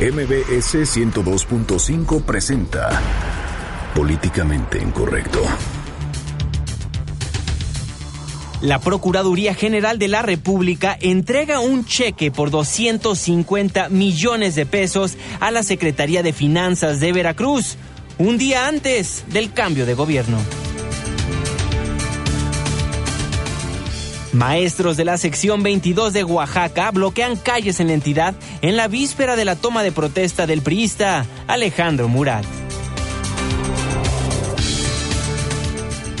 MBS 102.5 presenta Políticamente Incorrecto. La Procuraduría General de la República entrega un cheque por 250 millones de pesos a la Secretaría de Finanzas de Veracruz, un día antes del cambio de gobierno. Maestros de la sección 22 de Oaxaca bloquean calles en la entidad en la víspera de la toma de protesta del priista Alejandro Murat.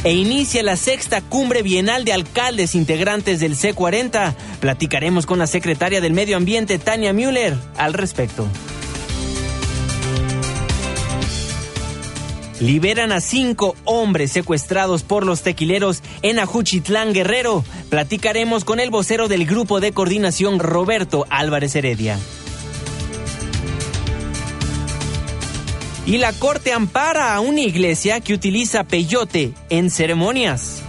E inicia la sexta cumbre bienal de alcaldes integrantes del C40. Platicaremos con la secretaria del Medio Ambiente, Tania Müller, al respecto. Liberan a cinco hombres secuestrados por los tequileros en Ajuchitlán Guerrero. Platicaremos con el vocero del grupo de coordinación Roberto Álvarez Heredia. Y la corte ampara a una iglesia que utiliza peyote en ceremonias.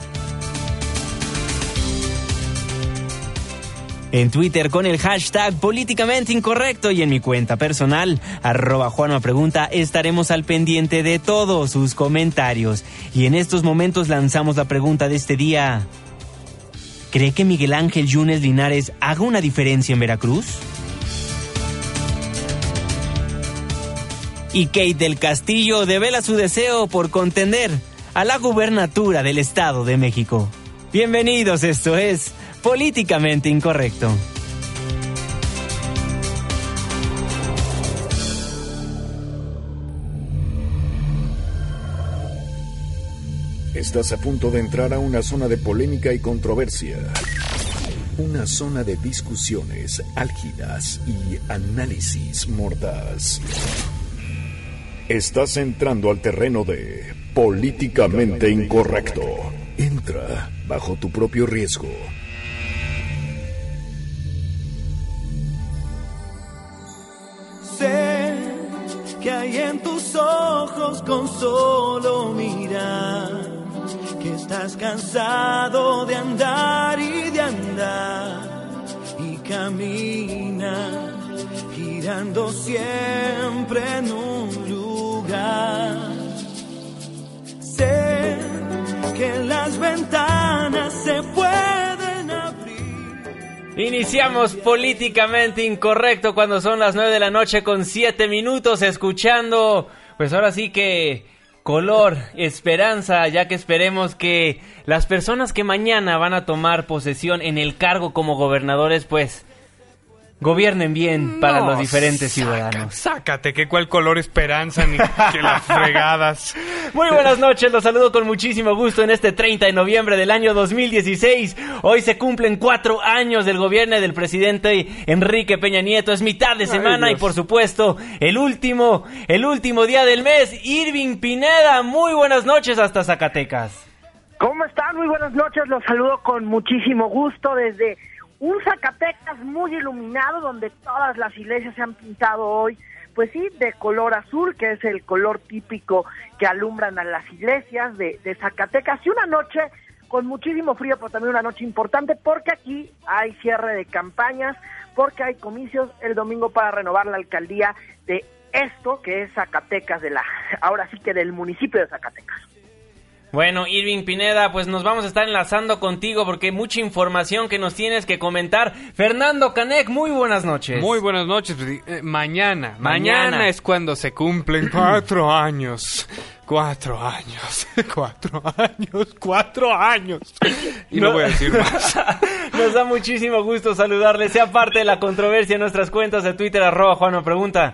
En Twitter con el hashtag políticamente incorrecto y en mi cuenta personal, arroba Juanma Pregunta, estaremos al pendiente de todos sus comentarios. Y en estos momentos lanzamos la pregunta de este día. ¿Cree que Miguel Ángel Yunes Linares haga una diferencia en Veracruz? Y Kate del Castillo devela su deseo por contender a la gubernatura del Estado de México. Bienvenidos, esto es políticamente incorrecto. Estás a punto de entrar a una zona de polémica y controversia. Una zona de discusiones álgidas y análisis mordaz. Estás entrando al terreno de políticamente incorrecto. Entra bajo tu propio riesgo. Sé que hay en tus ojos con solo mirar que estás cansado de andar y de andar y camina girando siempre en un lugar. Que las ventanas se pueden abrir. Iniciamos políticamente incorrecto cuando son las 9 de la noche con 7 minutos escuchando, pues ahora sí que color, esperanza, ya que esperemos que las personas que mañana van a tomar posesión en el cargo como gobernadores, pues gobiernen bien para No, los diferentes saca- ciudadanos. Sácate, que cuál color esperanza ni que las fregadas. Muy buenas noches, los saludo con muchísimo gusto en este 30 de noviembre del año 2016. Hoy se cumplen cuatro años del gobierno del presidente Enrique Peña Nieto. Es mitad de semana y por supuesto el último, el último día del mes. Irving Pineda, muy buenas noches hasta Zacatecas. ¿Cómo están? Muy buenas noches. Los saludo con muchísimo gusto desde un Zacatecas muy iluminado donde todas las iglesias se han pintado hoy, pues sí, de color azul, que es el color típico que alumbran a las iglesias de, de Zacatecas. Y una noche con muchísimo frío, pero también una noche importante porque aquí hay cierre de campañas, porque hay comicios el domingo para renovar la alcaldía de esto que es Zacatecas, de la, ahora sí que del municipio de Zacatecas. Bueno, Irving Pineda, pues nos vamos a estar enlazando contigo porque mucha información que nos tienes que comentar. Fernando Canec, muy buenas noches. Muy buenas noches. pues, eh, mañana, Mañana. mañana, es cuando se cumplen cuatro años. Cuatro años, cuatro años, cuatro años. Y no, No. voy a decir más. Nos da muchísimo gusto saludarle. Sea parte de la controversia en nuestras cuentas de Twitter, arroba Juano Pregunta.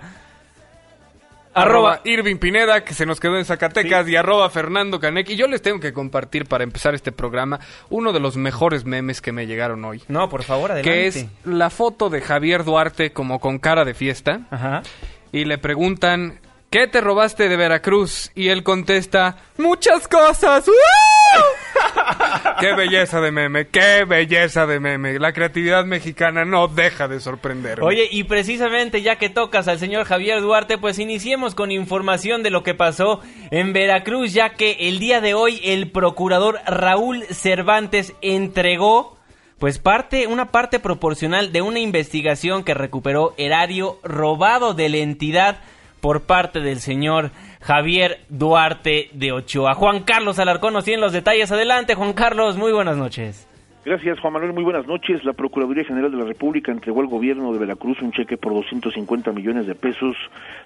Arroba. Irving Pineda, que se nos quedó en Zacatecas, y arroba Fernando Canec. Y yo les tengo que compartir para empezar este programa uno de los mejores memes que me llegaron hoy. No, por favor, adelante. Que es la foto de Javier Duarte como con cara de fiesta. Ajá. y le preguntan, ¿qué te robaste de Veracruz? Y él contesta, muchas cosas. ¡Qué belleza de meme! ¡Qué belleza de meme! La creatividad mexicana no deja de sorprender. Oye, y precisamente ya que tocas al señor Javier Duarte, pues iniciemos con información de lo que pasó en Veracruz, ya que el día de hoy el procurador Raúl Cervantes entregó pues parte, una parte proporcional de una investigación que recuperó erario robado de la entidad por parte del señor Javier Duarte de Ochoa. Juan Carlos Alarcón nos tiene los detalles. Adelante, Juan Carlos, muy buenas noches. Gracias, Juan Manuel. Muy buenas noches. La Procuraduría General de la República entregó al gobierno de Veracruz un cheque por 250 millones de pesos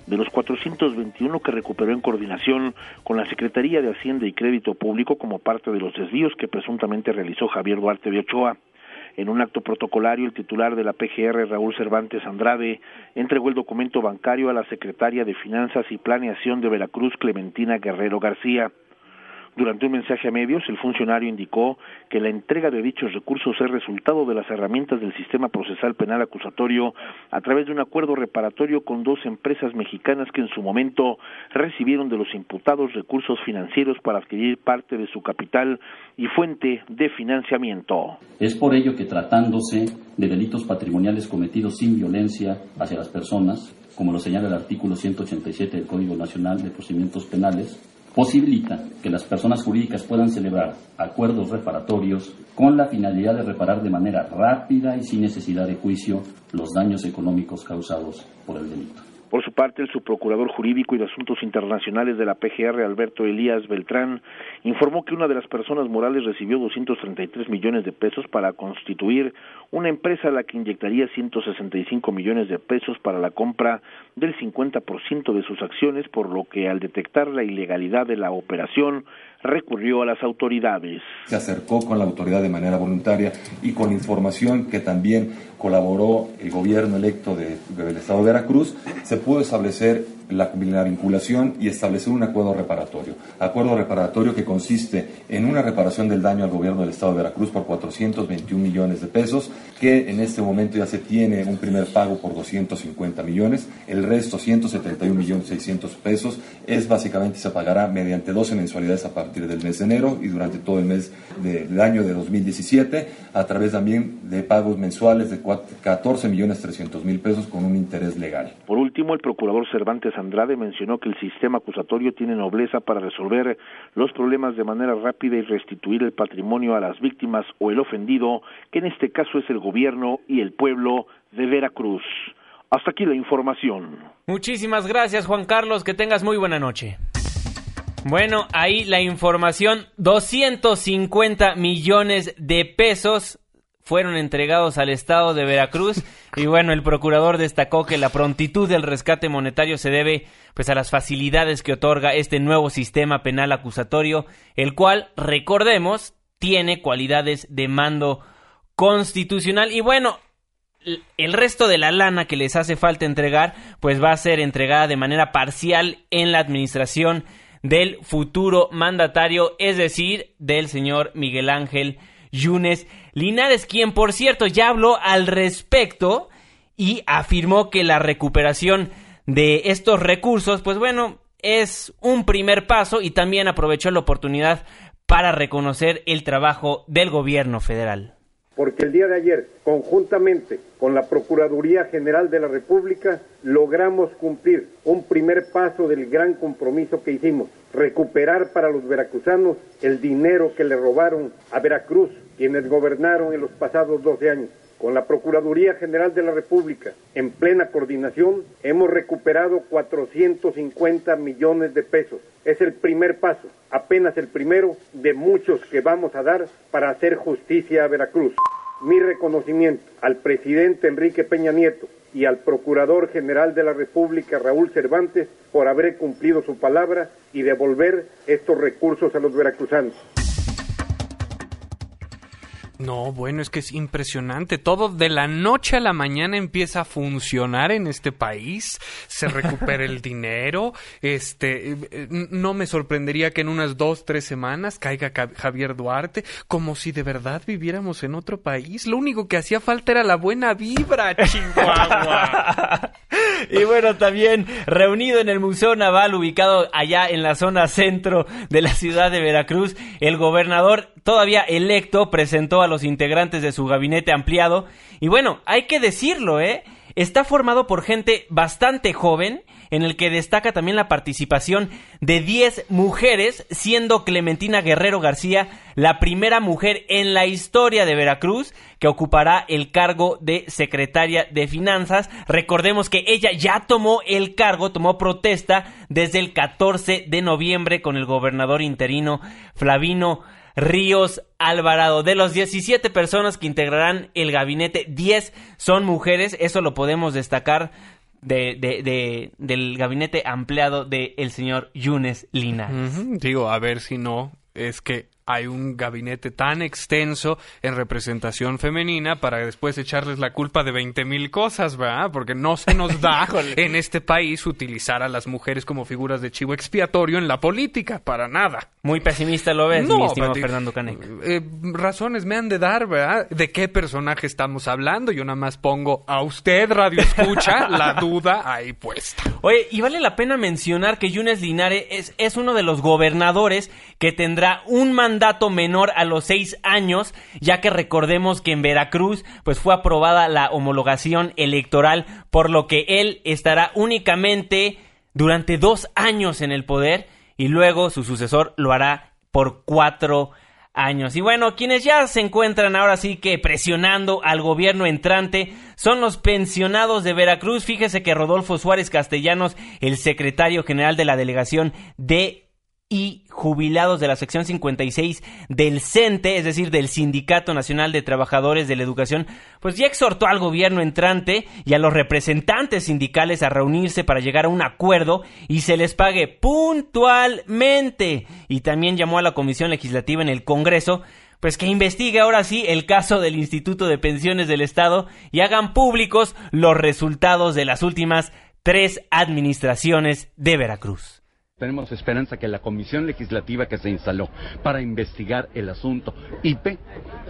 de los 421 que recuperó en coordinación con la Secretaría de Hacienda y Crédito Público como parte de los desvíos que presuntamente realizó Javier Duarte de Ochoa. En un acto protocolario, el titular de la PGR, Raúl Cervantes Andrade, entregó el documento bancario a la secretaria de Finanzas y Planeación de Veracruz, Clementina Guerrero García. Durante un mensaje a medios, el funcionario indicó que la entrega de dichos recursos es resultado de las herramientas del sistema procesal penal acusatorio a través de un acuerdo reparatorio con dos empresas mexicanas que en su momento recibieron de los imputados recursos financieros para adquirir parte de su capital y fuente de financiamiento. Es por ello que tratándose de delitos patrimoniales cometidos sin violencia hacia las personas, como lo señala el artículo 187 del Código Nacional de Procedimientos Penales, posibilita que las personas jurídicas puedan celebrar acuerdos reparatorios con la finalidad de reparar de manera rápida y sin necesidad de juicio los daños económicos causados por el delito. Por su parte, el subprocurador jurídico y de asuntos internacionales de la PGR, Alberto Elías Beltrán, informó que una de las personas morales recibió 233 millones de pesos para constituir una empresa a la que inyectaría 165 millones de pesos para la compra del 50% de sus acciones, por lo que al detectar la ilegalidad de la operación, recurrió a las autoridades. Se acercó con la autoridad de manera voluntaria y con información que también colaboró el gobierno electo de, del Estado de Veracruz, se pudo establecer la, la, vinculación y establecer un acuerdo reparatorio. Acuerdo reparatorio que consiste en una reparación del daño al gobierno del Estado de Veracruz por 421 millones de pesos, que en este momento ya se tiene un primer pago por 250 millones, el resto 171 millones 600 pesos es básicamente se pagará mediante 12 mensualidades a partir del mes de enero y durante todo el mes de, del año de 2017 a través también de pagos mensuales de 14 millones 300 mil pesos con un interés legal. Por último, el procurador Cervantes Andrade mencionó que el sistema acusatorio tiene nobleza para resolver los problemas de manera rápida y restituir el patrimonio a las víctimas o el ofendido, que en este caso es el gobierno y el pueblo de Veracruz. Hasta aquí la información. Muchísimas gracias Juan Carlos, que tengas muy buena noche. Bueno, ahí la información, 250 millones de pesos fueron entregados al Estado de Veracruz. Y bueno, el procurador destacó que la prontitud del rescate monetario se debe pues a las facilidades que otorga este nuevo sistema penal acusatorio, el cual, recordemos, tiene cualidades de mando constitucional. Y bueno, el resto de la lana que les hace falta entregar, pues va a ser entregada de manera parcial en la administración del futuro mandatario, es decir, del señor Miguel Ángel Yunes Linares, quien por cierto ya habló al respecto y afirmó que la recuperación de estos recursos, pues bueno, es un primer paso y también aprovechó la oportunidad para reconocer el trabajo del gobierno federal. Porque el día de ayer, conjuntamente con la Procuraduría General de la República, logramos cumplir un primer paso del gran compromiso que hicimos, recuperar para los veracruzanos el dinero que le robaron a Veracruz quienes gobernaron en los pasados 12 años. Con la Procuraduría General de la República, en plena coordinación, hemos recuperado 450 millones de pesos. Es el primer paso, apenas el primero de muchos que vamos a dar para hacer justicia a Veracruz. Mi reconocimiento al presidente Enrique Peña Nieto y al Procurador General de la República, Raúl Cervantes, por haber cumplido su palabra y devolver estos recursos a los veracruzanos. No, bueno, es que es impresionante. Todo de la noche a la mañana empieza a funcionar en este país. Se recupera el dinero. Este, eh, no me sorprendería que en unas dos, tres semanas caiga Javier Duarte, como si de verdad viviéramos en otro país. Lo único que hacía falta era la buena vibra, Chihuahua. y bueno, también reunido en el Museo Naval, ubicado allá en la zona centro de la ciudad de Veracruz, el gobernador todavía electo presentó a los integrantes de su gabinete ampliado. Y bueno, hay que decirlo, ¿eh? está formado por gente bastante joven, en el que destaca también la participación de 10 mujeres, siendo Clementina Guerrero García la primera mujer en la historia de Veracruz que ocupará el cargo de secretaria de Finanzas. Recordemos que ella ya tomó el cargo, tomó protesta desde el 14 de noviembre con el gobernador interino Flavino Ríos Alvarado. De los 17 personas que integrarán el gabinete, 10 son mujeres, eso lo podemos destacar de, de, del gabinete ampliado del el señor Yunes Linares. Digo, a ver si no, es que hay un gabinete tan extenso en representación femenina para después echarles la culpa de 20 mil cosas, ¿verdad? Porque no se nos da en este país utilizar a las mujeres como figuras de chivo expiatorio en la política, para nada. Muy pesimista lo ves, mi estimado Fernando Canek. Eh, razones me han de dar, ¿verdad? ¿De qué personaje estamos hablando? Yo nada más pongo a usted, Radio Escucha, la duda ahí puesta. Oye, y vale la pena mencionar que Yunes Linares es, es uno de los gobernadores que tendrá un mandato menor a los seis años, ya que recordemos que en Veracruz pues fue aprobada la homologación electoral, por lo que él estará únicamente durante dos años en el poder y luego su sucesor lo hará por cuatro años. Y bueno, quienes ya se encuentran ahora sí que presionando al gobierno entrante son los pensionados de Veracruz. Fíjese que Rodolfo Suárez Castellanos, el secretario general de la delegación de y jubilados de la sección 56 del CENTE, es decir, del Sindicato Nacional de Trabajadores de la Educación, pues ya exhortó al gobierno entrante y a los representantes sindicales a reunirse para llegar a un acuerdo y se les pague puntualmente. Y también llamó a la Comisión Legislativa en el Congreso pues que investigue ahora sí el caso del Instituto de Pensiones del Estado y hagan públicos los resultados de las últimas tres administraciones de Veracruz. Tenemos esperanza que la comisión legislativa que se instaló para investigar el asunto IP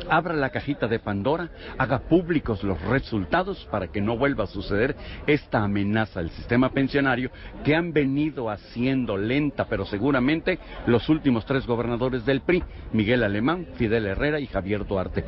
abra la cajita de Pandora, haga públicos los resultados para que no vuelva a suceder esta amenaza al sistema pensionario que han venido haciendo lenta pero seguramente los últimos tres gobernadores del PRI, Miguel Alemán, Fidel Herrera y Javier Duarte.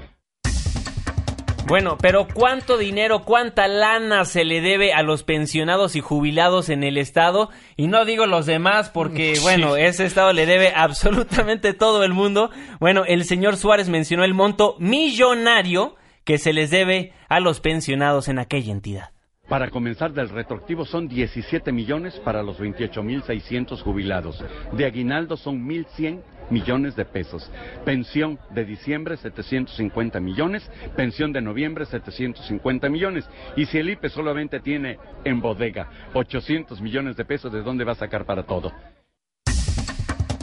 Bueno, pero ¿cuánto dinero, cuánta lana se le debe a los pensionados y jubilados en el Estado? Y no digo los demás porque, bueno, ese Estado le debe absolutamente todo el mundo. Bueno, el señor Suárez mencionó el monto millonario que se les debe a los pensionados en aquella entidad. Para comenzar del retroactivo son 17 millones para los 28.600 jubilados. De aguinaldo son 1.100 millones de pesos. Pensión de diciembre 750 millones, pensión de noviembre 750 millones. Y si el IPE solamente tiene en bodega 800 millones de pesos, ¿de dónde va a sacar para todo?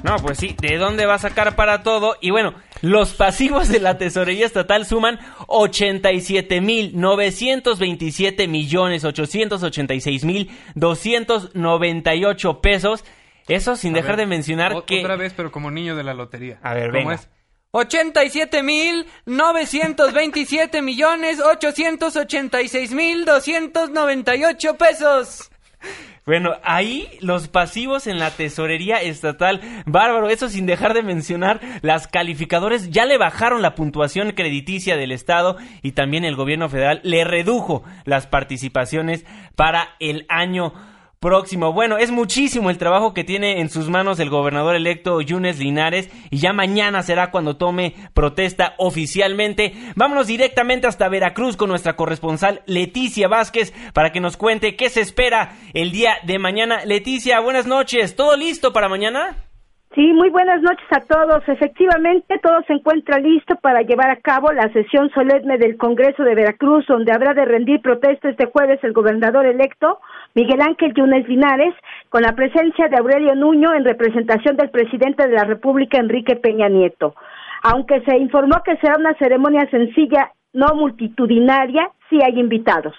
No, pues sí, ¿de dónde va a sacar para todo? Y bueno, los pasivos de la tesorería estatal suman 87 mil 927 millones 886 mil 298 pesos. Eso sin dejar de mencionar que... Otra vez, pero como niño de la lotería. A ver, ¿Cómo es? 87 mil 927 millones 886 mil 298 pesos. Bueno, ahí los pasivos en la tesorería estatal, bárbaro, eso sin dejar de mencionar, las calificadores ya le bajaron la puntuación crediticia del Estado y también el gobierno federal le redujo las participaciones para el año próximo. Bueno, es muchísimo el trabajo que tiene en sus manos el gobernador electo Yunes Linares y ya mañana será cuando tome protesta oficialmente. Vámonos directamente hasta Veracruz con nuestra corresponsal Leticia Vázquez para que nos cuente qué se espera el día de mañana. Leticia, buenas noches. ¿Todo listo para mañana? Sí, muy buenas noches a todos. Efectivamente, todo se encuentra listo para llevar a cabo la sesión solemne del Congreso de Veracruz, donde habrá de rendir protesta este jueves el gobernador electo Miguel Ángel Yunes Linares, con la presencia de Aurelio Nuño en representación del presidente de la República, Enrique Peña Nieto. Aunque se informó que será una ceremonia sencilla, no multitudinaria, sí hay invitados.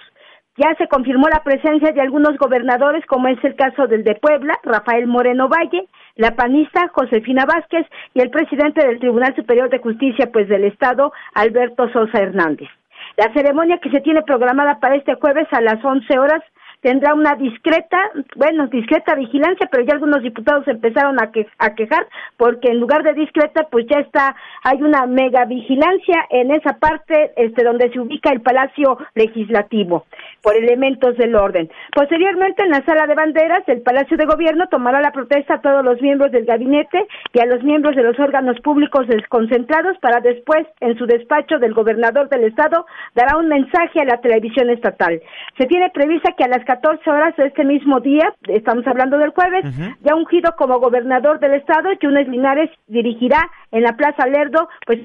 Ya se confirmó la presencia de algunos gobernadores, como es el caso del de Puebla, Rafael Moreno Valle, la panista Josefina Vázquez y el presidente del Tribunal Superior de Justicia pues del Estado, Alberto Sosa Hernández. La ceremonia que se tiene programada para este jueves a las 11 horas tendrá una discreta, bueno, discreta vigilancia, pero ya algunos diputados empezaron a, que, a quejar porque en lugar de discreta, pues ya está, hay una mega vigilancia en esa parte este, donde se ubica el Palacio Legislativo por elementos del orden. Posteriormente, en la sala de banderas del Palacio de Gobierno tomará la protesta a todos los miembros del gabinete y a los miembros de los órganos públicos desconcentrados para después, en su despacho del gobernador del estado, dará un mensaje a la televisión estatal. Se tiene prevista que a las 14 horas de este mismo día, estamos hablando del jueves, ya ungido como gobernador del estado, Yunes Linares dirigirá en la Plaza Lerdo, pues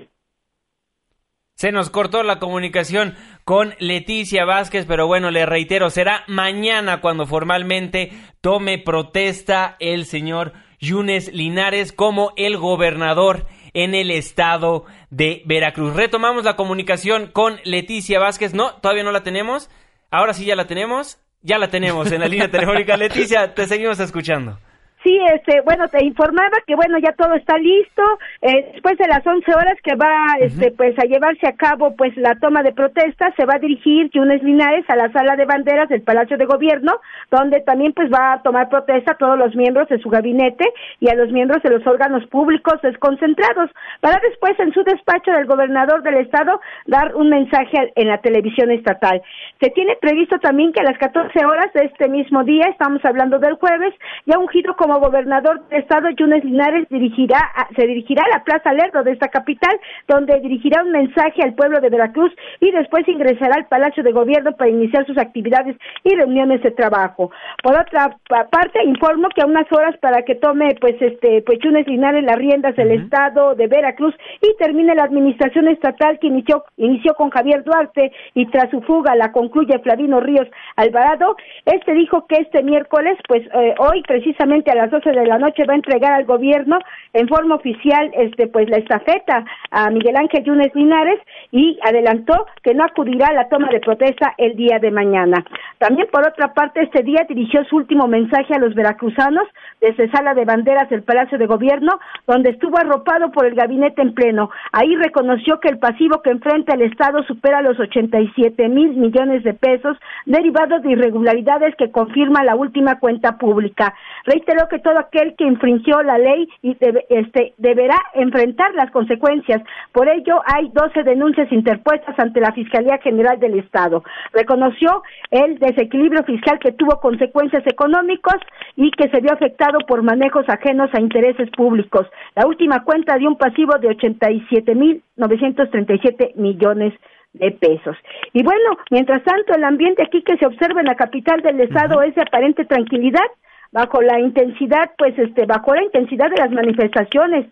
se nos cortó la comunicación con Leticia Vázquez, pero bueno, le reitero, será mañana cuando formalmente tome protesta el señor Yunes Linares como el gobernador en el estado de Veracruz. Retomamos la comunicación con Leticia Vázquez. No, todavía no la tenemos. Ahora sí ya la tenemos. Ya la tenemos en la línea telefónica. Leticia, te seguimos escuchando. Sí, este, bueno, te informaba que bueno, ya todo está listo. Eh, después de las 11 horas que va, este, pues a llevarse a cabo, pues la toma de protesta, se va a dirigir Yunes Linares a la sala de banderas del Palacio de Gobierno, donde también pues va a tomar protesta a todos los miembros de su gabinete y a los miembros de los órganos públicos desconcentrados, para después en su despacho del gobernador del estado dar un mensaje en la televisión estatal. Se tiene previsto también que a las 14 horas de este mismo día, estamos hablando del jueves, ya un giro como gobernador del estado, Yunes Linares dirigirá se dirigirá a la Plaza Lerdo de esta capital, donde dirigirá un mensaje al pueblo de Veracruz y después ingresará al Palacio de Gobierno para iniciar sus actividades y reuniones de trabajo. Por otra parte, informo que a unas horas para que tome pues este pues Yunes Linares las riendas del estado de Veracruz y termine la administración estatal que inició inició con Javier Duarte y tras su fuga la concluye Flavino Ríos Alvarado, este dijo que este miércoles pues eh, hoy precisamente a las 12 de la noche va a entregar al gobierno en forma oficial este pues la estafeta a Miguel Ángel Yunes Linares y adelantó que no acudirá a la toma de protesta el día de mañana. También por otra parte este día dirigió su último mensaje a los veracruzanos desde sala de banderas del Palacio de Gobierno donde estuvo arropado por el gabinete en pleno. Ahí reconoció que el pasivo que enfrenta el Estado supera los 87 mil millones de pesos derivados de irregularidades que confirma la última cuenta pública. Reiteró que todo aquel que infringió la ley y este, deberá enfrentar las consecuencias. Por ello, hay 12 denuncias interpuestas ante la Fiscalía General del Estado. Reconoció el desequilibrio fiscal que tuvo consecuencias económicas y que se vio afectado por manejos ajenos a intereses públicos. La última cuenta dio un pasivo de 87.937 millones de pesos. Y bueno, mientras tanto, el ambiente aquí que se observa en la capital del estado es de aparente tranquilidad bajo la intensidad, pues, este, bajo la intensidad de las manifestaciones.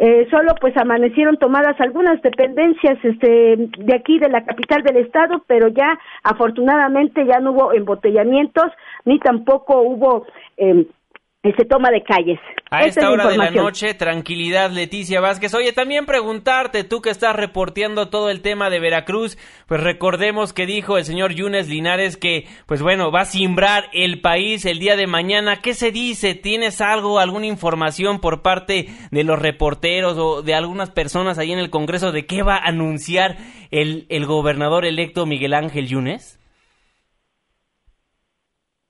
Eh, solo pues amanecieron tomadas algunas dependencias este de aquí de la capital del estado pero ya afortunadamente ya no hubo embotellamientos ni tampoco hubo eh, se toma de calles. A esta hora de la noche, tranquilidad, Leticia Vázquez. Oye, también preguntarte, tú que estás reporteando todo el tema de Veracruz, pues recordemos que dijo el señor Yunes Linares que, pues bueno, va a simbrar el país el día de mañana. ¿Qué se dice? ¿Tienes algo, alguna información por parte de los reporteros o de algunas personas ahí en el Congreso de qué va a anunciar el, el gobernador electo Miguel Ángel Yunes?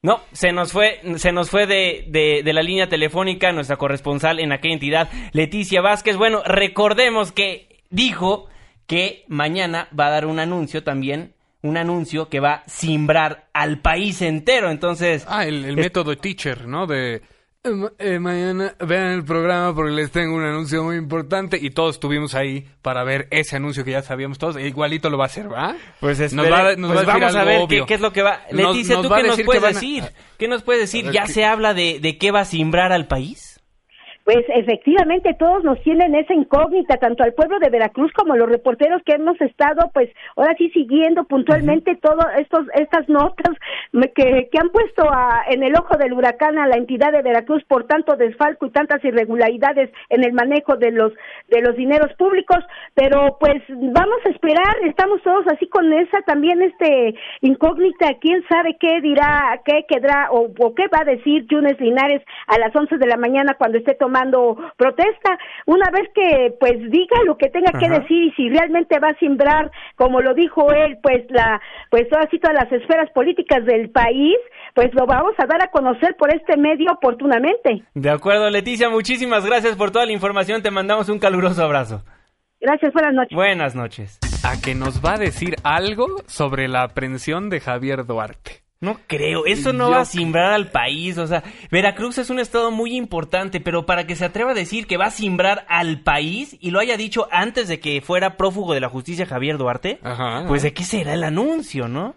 No, se nos fue, se nos fue de, de, la línea telefónica nuestra corresponsal en aquella entidad, Leticia Vázquez. Bueno, recordemos que dijo que mañana va a dar un anuncio también, un anuncio que va a simbrar al país entero. Entonces. Ah, el, método teacher, ¿no? De eh, eh, mañana vean el programa porque les tengo un anuncio muy importante y todos estuvimos ahí para ver ese anuncio que ya sabíamos todos. E igualito lo va a hacer, ¿va? Pues, nos va, nos pues vamos a ver qué, es lo que va. Leticia, ¿tú qué nos puedes decir? ¿Qué nos puedes decir? ¿Ya se habla de, de qué va a simbrar al país? Pues efectivamente todos nos tienen esa incógnita, tanto al pueblo de Veracruz como los reporteros que hemos estado, pues ahora sí siguiendo puntualmente todas estos estas notas que, que han puesto a, en el ojo del huracán a la entidad de Veracruz por tanto desfalco y tantas irregularidades en el manejo de los de los dineros públicos, pero pues vamos a esperar, estamos todos así con esa también este incógnita, quién sabe qué dirá, qué quedará o, o qué va a decir Yunes Linares a las once de la mañana cuando esté tomando llamando protesta. Una vez que pues diga lo que tenga que decir y si realmente va a simbrar, como lo dijo él, pues la pues todas y todas las esferas políticas del país, pues lo vamos a dar a conocer por este medio oportunamente. De acuerdo, Leticia, muchísimas gracias por toda la información. Te mandamos un caluroso abrazo. Gracias, buenas noches. Buenas noches. A que nos va a decir algo sobre la aprehensión de Javier Duarte. No creo, eso no va a simbrar al país, o sea, Veracruz es un estado muy importante, pero para que se atreva a decir que va a simbrar al país y lo haya dicho antes de que fuera prófugo de la justicia Javier Duarte, pues de qué será el anuncio, ¿no?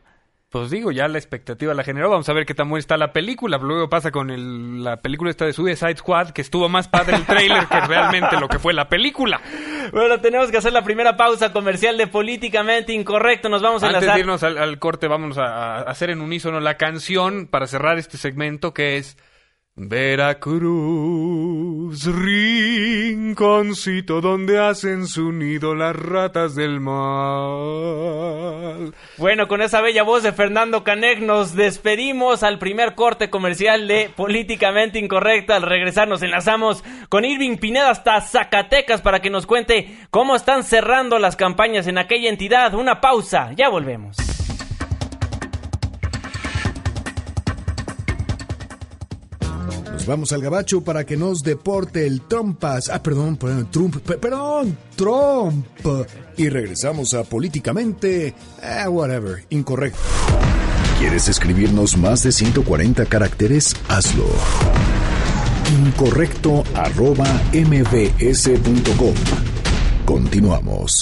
Pues digo, ya la expectativa la generó. Vamos a ver qué tan buena está la película. Luego pasa con el, la película esta de Suicide Squad, que estuvo más padre el trailer que realmente lo que fue la película. Bueno, tenemos que hacer la primera pausa comercial de Políticamente Incorrecto. Nos vamos a Antes de irnos al, al corte, vamos a, a hacer en unísono la canción para cerrar este segmento que es... Veracruz, rinconcito donde hacen su nido las ratas del mal. Bueno, con esa bella voz de Fernando Caneg nos despedimos al primer corte comercial de Políticamente Incorrecta. Al regresar nos enlazamos con Irving Pineda hasta Zacatecas para que nos cuente cómo están cerrando las campañas en aquella entidad. Una pausa, ya volvemos. Vamos al gabacho para que nos deporte el trompas. Ah, perdón, perdón, Trump, pe- perdón, Trump. Y regresamos a políticamente, ah, whatever, incorrecto. ¿Quieres escribirnos más de 140 caracteres? Hazlo. Incorrecto arroba mbs.com. Continuamos.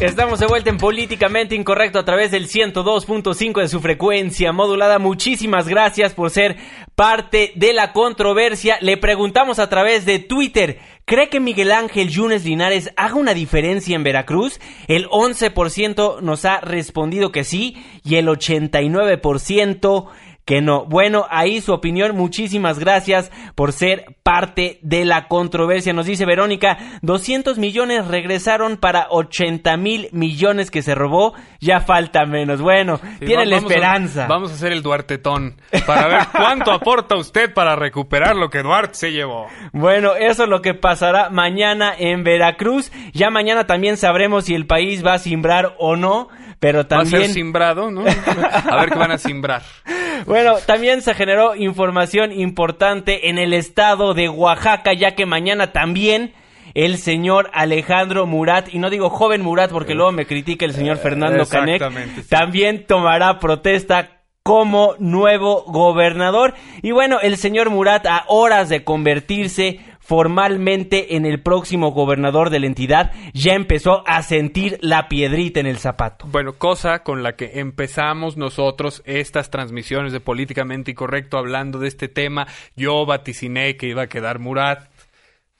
Estamos de vuelta en Políticamente Incorrecto a través del 102.5 de su frecuencia modulada. Muchísimas gracias por ser parte de la controversia. Le preguntamos a través de Twitter, ¿cree que Miguel Ángel Yunes Linares haga una diferencia en Veracruz? El 11% nos ha respondido que sí y el 89% que no. Bueno, ahí su opinión. Muchísimas gracias por ser parte de la controversia. Nos dice Verónica, 200 millones regresaron para 80 mil millones que se robó. Ya falta menos. Bueno, Sí, tiene la a- esperanza. vamos a hacer el Duartetón para ver cuánto aporta usted para recuperar lo que Duarte se llevó. Bueno, eso es lo que pasará mañana en Veracruz. Ya mañana también sabremos si el país va a simbrar o no. Pero Va a también... ser simbrado, ¿no? A ver qué van a simbrar. Bueno, también se generó información importante en el estado de Oaxaca, ya que mañana también el señor Alejandro Murat, y no digo joven Murat porque luego me critica el señor Fernando Canek, sí. también tomará protesta como nuevo gobernador. Y bueno, el señor Murat a horas de convertirse formalmente en el próximo gobernador de la entidad, ya empezó a sentir la piedrita en el zapato. Bueno, cosa con la que empezamos nosotros estas transmisiones de Políticamente Incorrecto hablando de este tema. Yo vaticiné que iba a quedar Murat.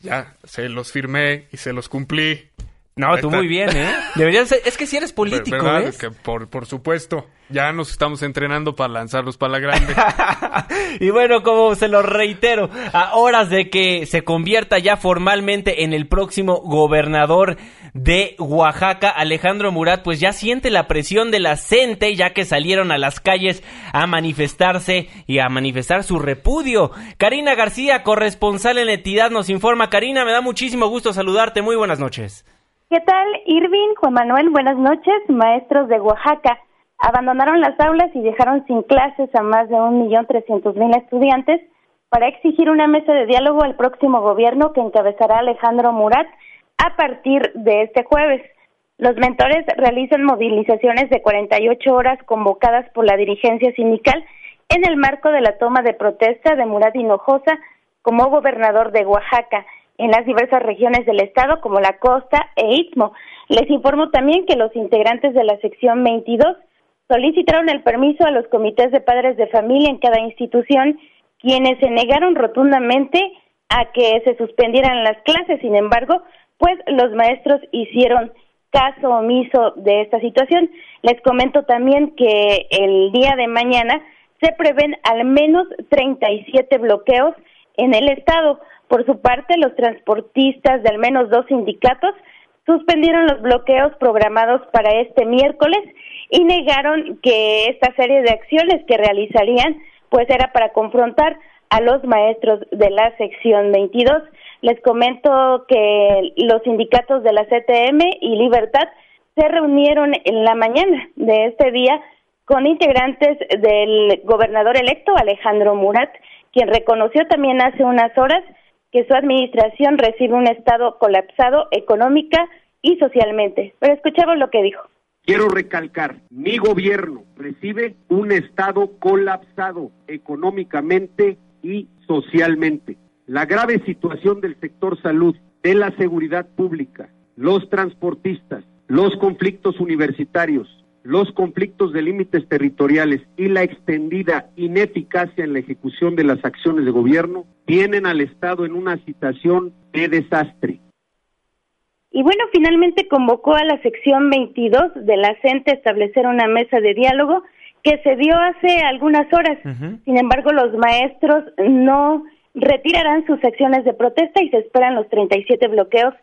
Ya, se los firmé y se los cumplí. No, tú muy bien, ¿eh? Deberías ser- es que si eres político, ¿Verdad? ¿ves? Que por, por supuesto. Ya nos estamos entrenando para lanzarlos para la grande. Y bueno, como se lo reitero, a horas de que se convierta ya formalmente en el próximo gobernador de Oaxaca, Alejandro Murat, pues ya siente la presión de la gente, ya que salieron a las calles a manifestarse y a manifestar su repudio. Karina García, corresponsal en la entidad, nos informa. Karina, me da muchísimo gusto saludarte. Muy buenas noches. ¿Qué tal, Irving, Juan Manuel? Buenas noches, maestros de Oaxaca. Abandonaron las aulas y dejaron sin clases a más de un millón trescientos mil estudiantes para exigir una mesa de diálogo al próximo gobierno que encabezará Alejandro Murat a partir de este jueves. Los mentores realizan movilizaciones de 48 horas convocadas por la dirigencia sindical en el marco de la toma de protesta de Murat Hinojosa como gobernador de Oaxaca en las diversas regiones del estado como la costa e Istmo. Les informo también que los integrantes de la sección 22 solicitaron el permiso a los comités de padres de familia en cada institución, quienes se negaron rotundamente a que se suspendieran las clases. Sin embargo, pues los maestros hicieron caso omiso de esta situación. Les comento también que el día de mañana se prevén al menos 37 bloqueos en el estado. Por su parte, los transportistas de al menos dos sindicatos suspendieron los bloqueos programados para este miércoles y negaron que esta serie de acciones que realizarían pues era para confrontar a los maestros de la sección 22. Les comento que los sindicatos de la CTM y Libertad se reunieron en la mañana de este día con integrantes del gobernador electo Alejandro Murat, quien reconoció también hace unas horas que su administración recibe un estado colapsado económica y socialmente. Pero escuchemos lo que dijo. Quiero recalcar, mi gobierno recibe un estado colapsado económicamente y socialmente. La grave situación del sector salud, de la seguridad pública, los transportistas, los conflictos universitarios, los conflictos de límites territoriales y la extendida ineficacia en la ejecución de las acciones de gobierno tienen al Estado en una situación de desastre. Y bueno, finalmente convocó a la sección 22 de la CENTE a establecer una mesa de diálogo que se dio hace algunas horas. Sin embargo, los maestros no retirarán sus secciones de protesta y se esperan los 37 bloqueos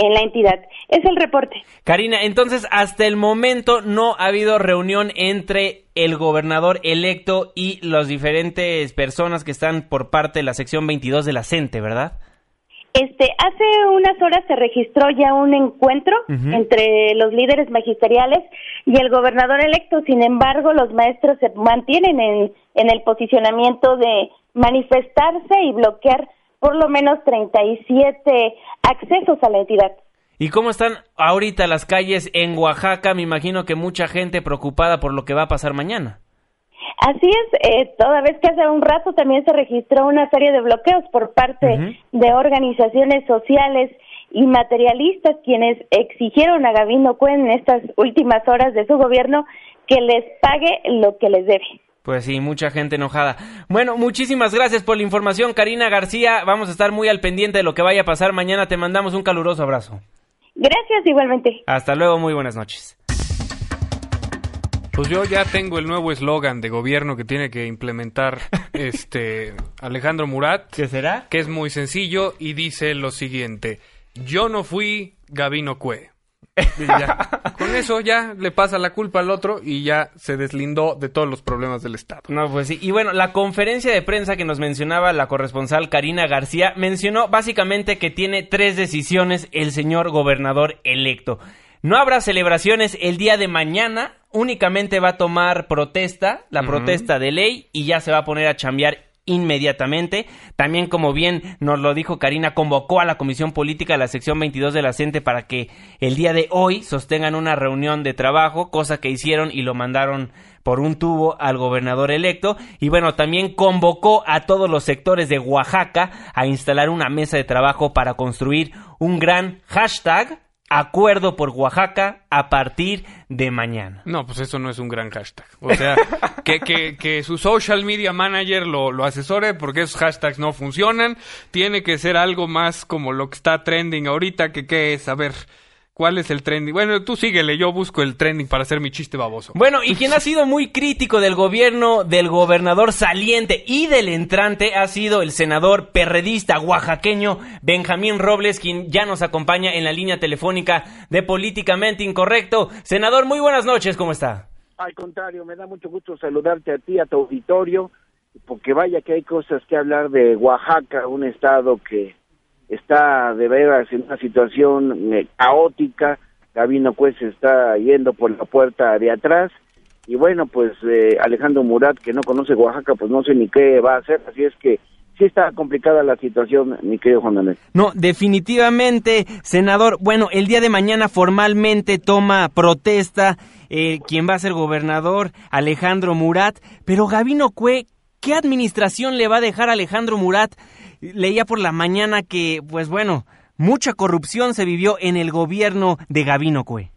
en la entidad. Es el reporte. Karina, entonces hasta el momento no ha habido reunión entre el gobernador electo y las diferentes personas que están por parte de la sección 22 de la CENTE, ¿verdad? Este, hace unas horas se registró ya un encuentro entre los líderes magisteriales y el gobernador electo. Sin embargo, los maestros se mantienen en, en el posicionamiento de manifestarse y bloquear por lo menos 37 accesos a la entidad. ¿Y cómo están ahorita las calles en Oaxaca? Me imagino que mucha gente preocupada por lo que va a pasar mañana. Así es, eh, toda vez que hace un rato también se registró una serie de bloqueos por parte de organizaciones sociales y materialistas quienes exigieron a Gabino Cuen en estas últimas horas de su gobierno que les pague lo que les debe. Pues sí, mucha gente enojada. Bueno, muchísimas gracias por la información, Karina García. Vamos a estar muy al pendiente de lo que vaya a pasar mañana. Te mandamos un caluroso abrazo. Gracias, igualmente. Hasta luego, muy buenas noches. Pues yo ya tengo el nuevo eslogan de gobierno que tiene que implementar este Alejandro Murat. ¿Qué será? Que es muy sencillo y dice lo siguiente: Yo no fui Gabino Cue. Con eso ya le pasa la culpa al otro y ya se deslindó de todos los problemas del Estado. No, pues sí. Y bueno, la conferencia de prensa que nos mencionaba la corresponsal Karina García mencionó básicamente que tiene tres decisiones el señor gobernador electo. No habrá celebraciones el día de mañana, únicamente va a tomar protesta, la protesta de ley, y ya se va a poner a chambear inmediatamente. También, como bien nos lo dijo Karina, convocó a la Comisión Política de la sección 22 de la CENTE para que el día de hoy sostengan una reunión de trabajo, cosa que hicieron y lo mandaron por un tubo al gobernador electo. Y bueno, también convocó a todos los sectores de Oaxaca a instalar una mesa de trabajo para construir un gran hashtag Acuerdo por Oaxaca a partir de mañana. No, pues eso no es un gran hashtag. O sea, que, que, que, su social media manager lo, lo asesore porque esos hashtags no funcionan. Tiene que ser algo más como lo que está trending ahorita, que qué es, a ver, ¿Cuál es el trending? Bueno, tú síguele, yo busco el trending para hacer mi chiste baboso. Bueno, y quien ha sido muy crítico del gobierno del gobernador saliente y del entrante ha sido el senador perredista oaxaqueño Benjamín Robles, quien ya nos acompaña en la línea telefónica de Políticamente Incorrecto. Senador, muy buenas noches, ¿cómo está? Al contrario, me da mucho gusto saludarte a ti, a tu auditorio, porque vaya que hay cosas que hablar de Oaxaca, un estado que está de veras en una situación eh, caótica, Gabino Cuez está yendo por la puerta de atrás y bueno, pues eh, Alejandro Murat, que no conoce Oaxaca, pues no sé ni qué va a hacer, así es que sí está complicada la situación, mi querido Juan Manuel. No, definitivamente, senador, bueno, el día de mañana formalmente toma protesta eh, quien va a ser gobernador, Alejandro Murat, pero Gabino Cue, ¿qué administración le va a dejar Alejandro Murat? Leía por la mañana que, pues bueno, mucha corrupción se vivió en el gobierno de Gabino Cue.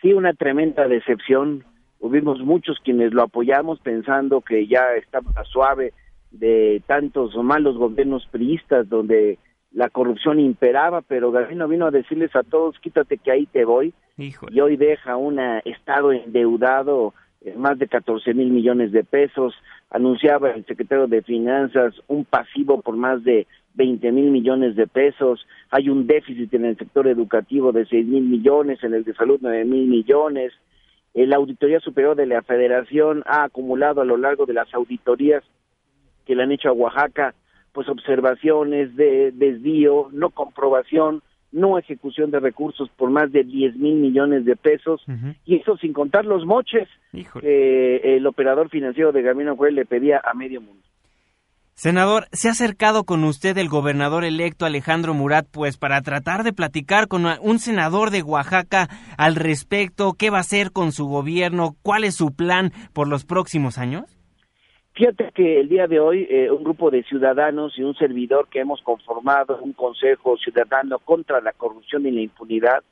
Sí, una tremenda decepción. Hubimos muchos quienes lo apoyamos pensando que ya estaba suave de tantos malos gobiernos priistas donde la corrupción imperaba, pero Gabino vino a decirles a todos, quítate que ahí te voy. Y hoy deja un estado endeudado más de 14 mil millones de pesos. Anunciaba el secretario de Finanzas un pasivo por más de 20 mil millones de pesos. Hay un déficit en el sector educativo de 6 mil millones, en el de salud 9 mil millones. La Auditoría Superior de la Federación ha acumulado a lo largo de las auditorías que le han hecho a Oaxaca, pues observaciones de desvío, no comprobación, no ejecución de recursos por más de 10 mil millones de pesos, y eso sin contar los moches que el operador financiero de Gabino Juez le pedía a medio mundo. Senador, ¿se ha acercado con usted el gobernador electo Alejandro Murat, pues para tratar de platicar con un senador de Oaxaca al respecto? ¿Qué va a hacer con su gobierno? ¿Cuál es su plan por los próximos años? Fíjate que el día de hoy eh, un grupo de ciudadanos y un servidor que hemos conformado un consejo ciudadano contra la corrupción y la impunidad,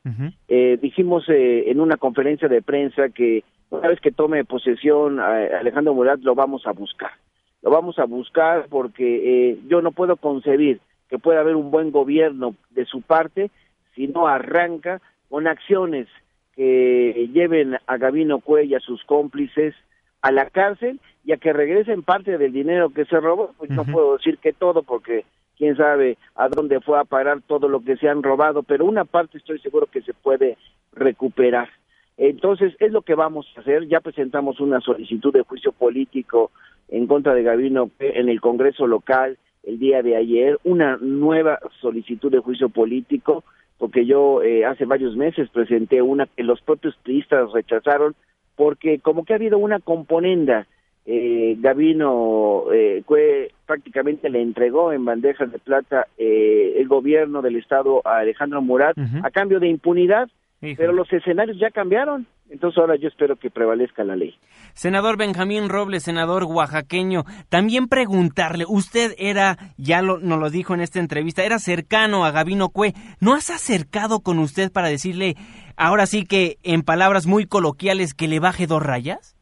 eh, dijimos eh, en una conferencia de prensa que una vez que tome posesión Alejandro Murat lo vamos a buscar. Lo vamos a buscar porque yo no puedo concebir que pueda haber un buen gobierno de su parte si no arranca con acciones que lleven a Gabino Cuella, a sus cómplices, a la cárcel y a que regresen parte del dinero que se robó. Pues no puedo decir que todo porque quién sabe a dónde fue a parar todo lo que se han robado, pero una parte estoy seguro que se puede recuperar. Entonces, es lo que vamos a hacer. Ya presentamos una solicitud de juicio político en contra de Gabino en el Congreso local el día de ayer, una nueva solicitud de juicio político, porque yo eh, hace varios meses presenté una que los propios turistas rechazaron porque como que ha habido una componenda, eh, Gavino eh, prácticamente le entregó en bandejas de plata eh, el gobierno del estado a Alejandro Murat a cambio de impunidad, pero los escenarios ya cambiaron. Entonces ahora yo espero que prevalezca la ley. Senador Benjamín Robles, senador oaxaqueño, también preguntarle, usted era, ya lo, nos lo dijo en esta entrevista, era cercano a Gabino Cue, ¿no has acercado con usted para decirle, ahora sí que en palabras muy coloquiales, que le baje dos rayas?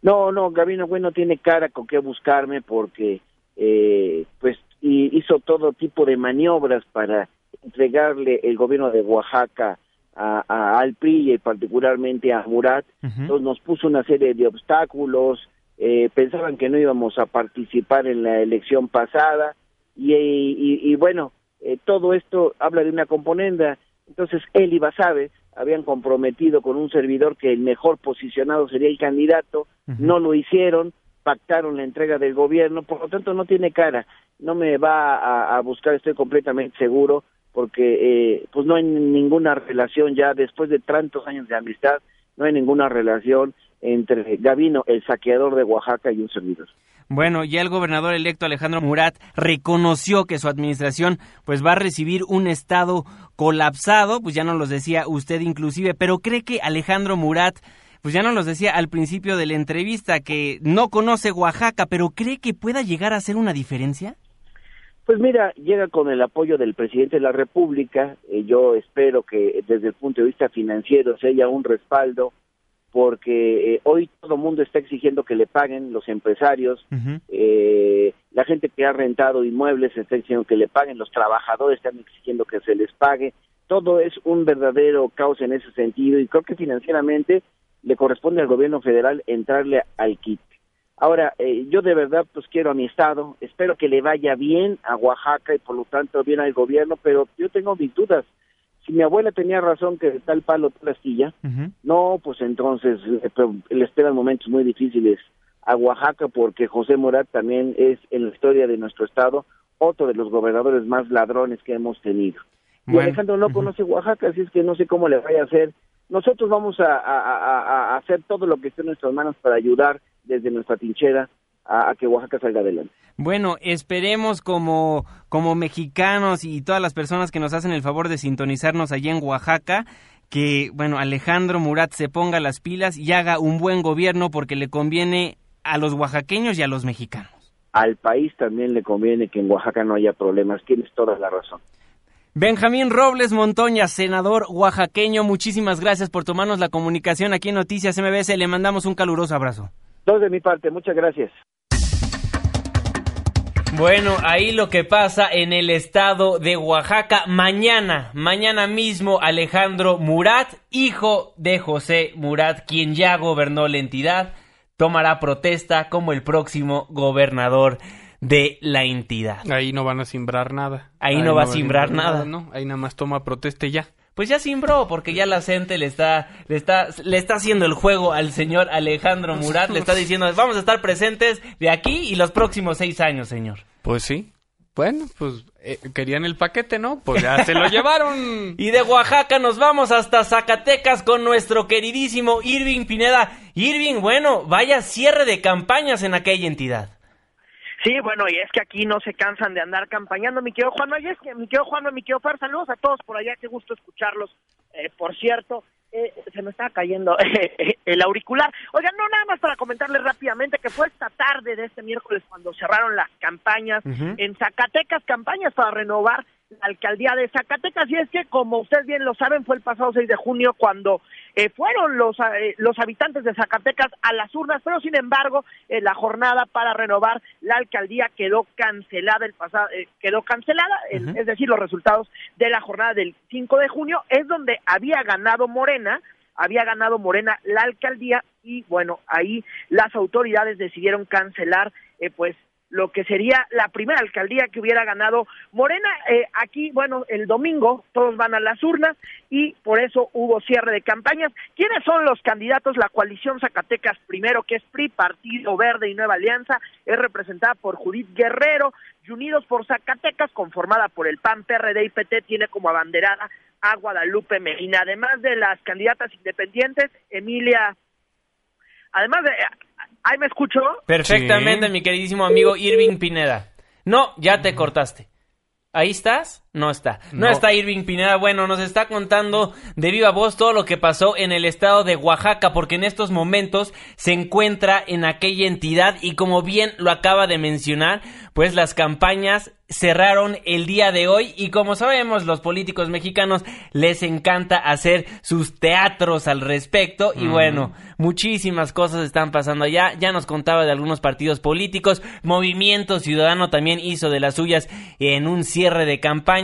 No, no, Gabino Cue no tiene cara con qué buscarme porque eh, pues hizo todo tipo de maniobras para entregarle el gobierno de Oaxaca a, a al PRI y particularmente a Murat, entonces nos puso una serie de obstáculos, eh, pensaban que no íbamos a participar en la elección pasada y, y, bueno, eh, todo esto habla de una componenda, entonces él y sabe habían comprometido con un servidor que el mejor posicionado sería el candidato, no lo hicieron, pactaron la entrega del gobierno, por lo tanto no tiene cara, no me va a buscar, estoy completamente seguro, porque eh, pues no hay ninguna relación ya después de tantos años de amistad, no hay ninguna relación entre Gavino, el saqueador de Oaxaca, y un servidor. Bueno, ya el gobernador electo Alejandro Murat reconoció que su administración pues va a recibir un estado colapsado, pues ya nos lo decía usted inclusive, pero cree que Alejandro Murat pues ya nos lo decía al principio de la entrevista que no conoce Oaxaca, pero cree que pueda llegar a hacer una diferencia? Pues mira, llega con el apoyo del presidente de la República. Eh, yo espero que desde el punto de vista financiero se haya un respaldo, porque eh, hoy todo el mundo está exigiendo que le paguen los empresarios, eh, la gente que ha rentado inmuebles está exigiendo que le paguen, los trabajadores están exigiendo que se les pague. Todo es un verdadero caos en ese sentido y creo que financieramente le corresponde al gobierno federal entrarle al kit. Ahora, eh, yo de verdad pues quiero a mi estado, espero que le vaya bien a Oaxaca y por lo tanto bien al gobierno, pero yo tengo mis dudas. Si mi abuela tenía razón que tal palo tal astilla, no, pues entonces le esperan momentos muy difíciles a Oaxaca porque José Morat también es en la historia de nuestro estado otro de los gobernadores más ladrones que hemos tenido. Y Alejandro no conoce Oaxaca, así es que no sé cómo le vaya a hacer. Nosotros vamos a, a hacer todo lo que esté en nuestras manos para ayudar desde nuestra trinchera a, que Oaxaca salga adelante. Bueno, esperemos como, como mexicanos y todas las personas que nos hacen el favor de sintonizarnos allí en Oaxaca, que, bueno, Alejandro Murat se ponga las pilas y haga un buen gobierno porque le conviene a los oaxaqueños y a los mexicanos. Al país también le conviene que en Oaxaca no haya problemas, tienes toda la razón. Benjamín Robles Montoña, senador oaxaqueño, muchísimas gracias por tomarnos la comunicación aquí en Noticias MBS. Le mandamos un caluroso abrazo. Dos de mi parte, muchas gracias. Bueno, ahí lo que pasa en el estado de Oaxaca mañana, mañana mismo Alejandro Murat, hijo de José Murat, quien ya gobernó la entidad, tomará protesta como el próximo gobernador de la entidad. Ahí no van a simbrar nada. Ahí, no va a simbrar nada. No, ahí nada más toma protesta y ya. Pues ya simbró porque ya la gente le está le está le está haciendo el juego al señor Alejandro Murat, le está diciendo, "Vamos a estar presentes de aquí y los próximos seis años, señor." Pues sí. Bueno, pues eh, querían el paquete, ¿no? Pues ya se lo llevaron. Y de Oaxaca nos vamos hasta Zacatecas con nuestro queridísimo Irving Pineda. Irving, bueno, vaya cierre de campañas en aquella entidad. Sí, bueno, y es que aquí no se cansan de andar campañando, mi querido Juan, es que mi querido Juan, mi querido Fer, saludos a todos por allá, qué gusto escucharlos. Eh, por cierto, eh, se me está cayendo el auricular. Oigan, no nada más para comentarles rápidamente que fue esta tarde de este miércoles cuando cerraron las campañas en Zacatecas, campañas para renovar la alcaldía de Zacatecas. Y es que, como ustedes bien lo saben, fue el pasado 6 de junio cuando eh, fueron los, eh, los habitantes de Zacatecas a las urnas, pero sin embargo, eh, la jornada para renovar la alcaldía quedó cancelada el pasado, eh, quedó cancelada, el- es decir, los resultados de la jornada del 5 de junio es donde había ganado Morena, había ganado Morena la alcaldía y bueno, ahí las autoridades decidieron cancelar eh, pues lo que sería la primera alcaldía que hubiera ganado Morena. Eh, aquí, bueno, el domingo todos van a las urnas y por eso hubo cierre de campañas. ¿Quiénes son los candidatos? La coalición Zacatecas primero, que es PRI, Partido Verde y Nueva Alianza, es representada por Judith Guerrero y Unidos por Zacatecas, conformada por el PAN, PRD y PT, tiene como abanderada a Guadalupe Medina. Además de las candidatas independientes, Emilia, además de... ¿Ahí me escucho? Perfectamente, mi queridísimo amigo Irving Pineda. No, ya te cortaste. ¿Ahí estás? No está. No, No. está Irving Pineda. Bueno, nos está contando de viva voz todo lo que pasó en el estado de Oaxaca, porque en estos momentos se encuentra en aquella entidad y como bien lo acaba de mencionar, pues las campañas cerraron el día de hoy y como sabemos los políticos mexicanos les encanta hacer sus teatros al respecto y Mm. bueno, muchísimas cosas están pasando allá. Ya nos contaba de algunos partidos políticos. Movimiento Ciudadano también hizo de las suyas en un cierre de campaña.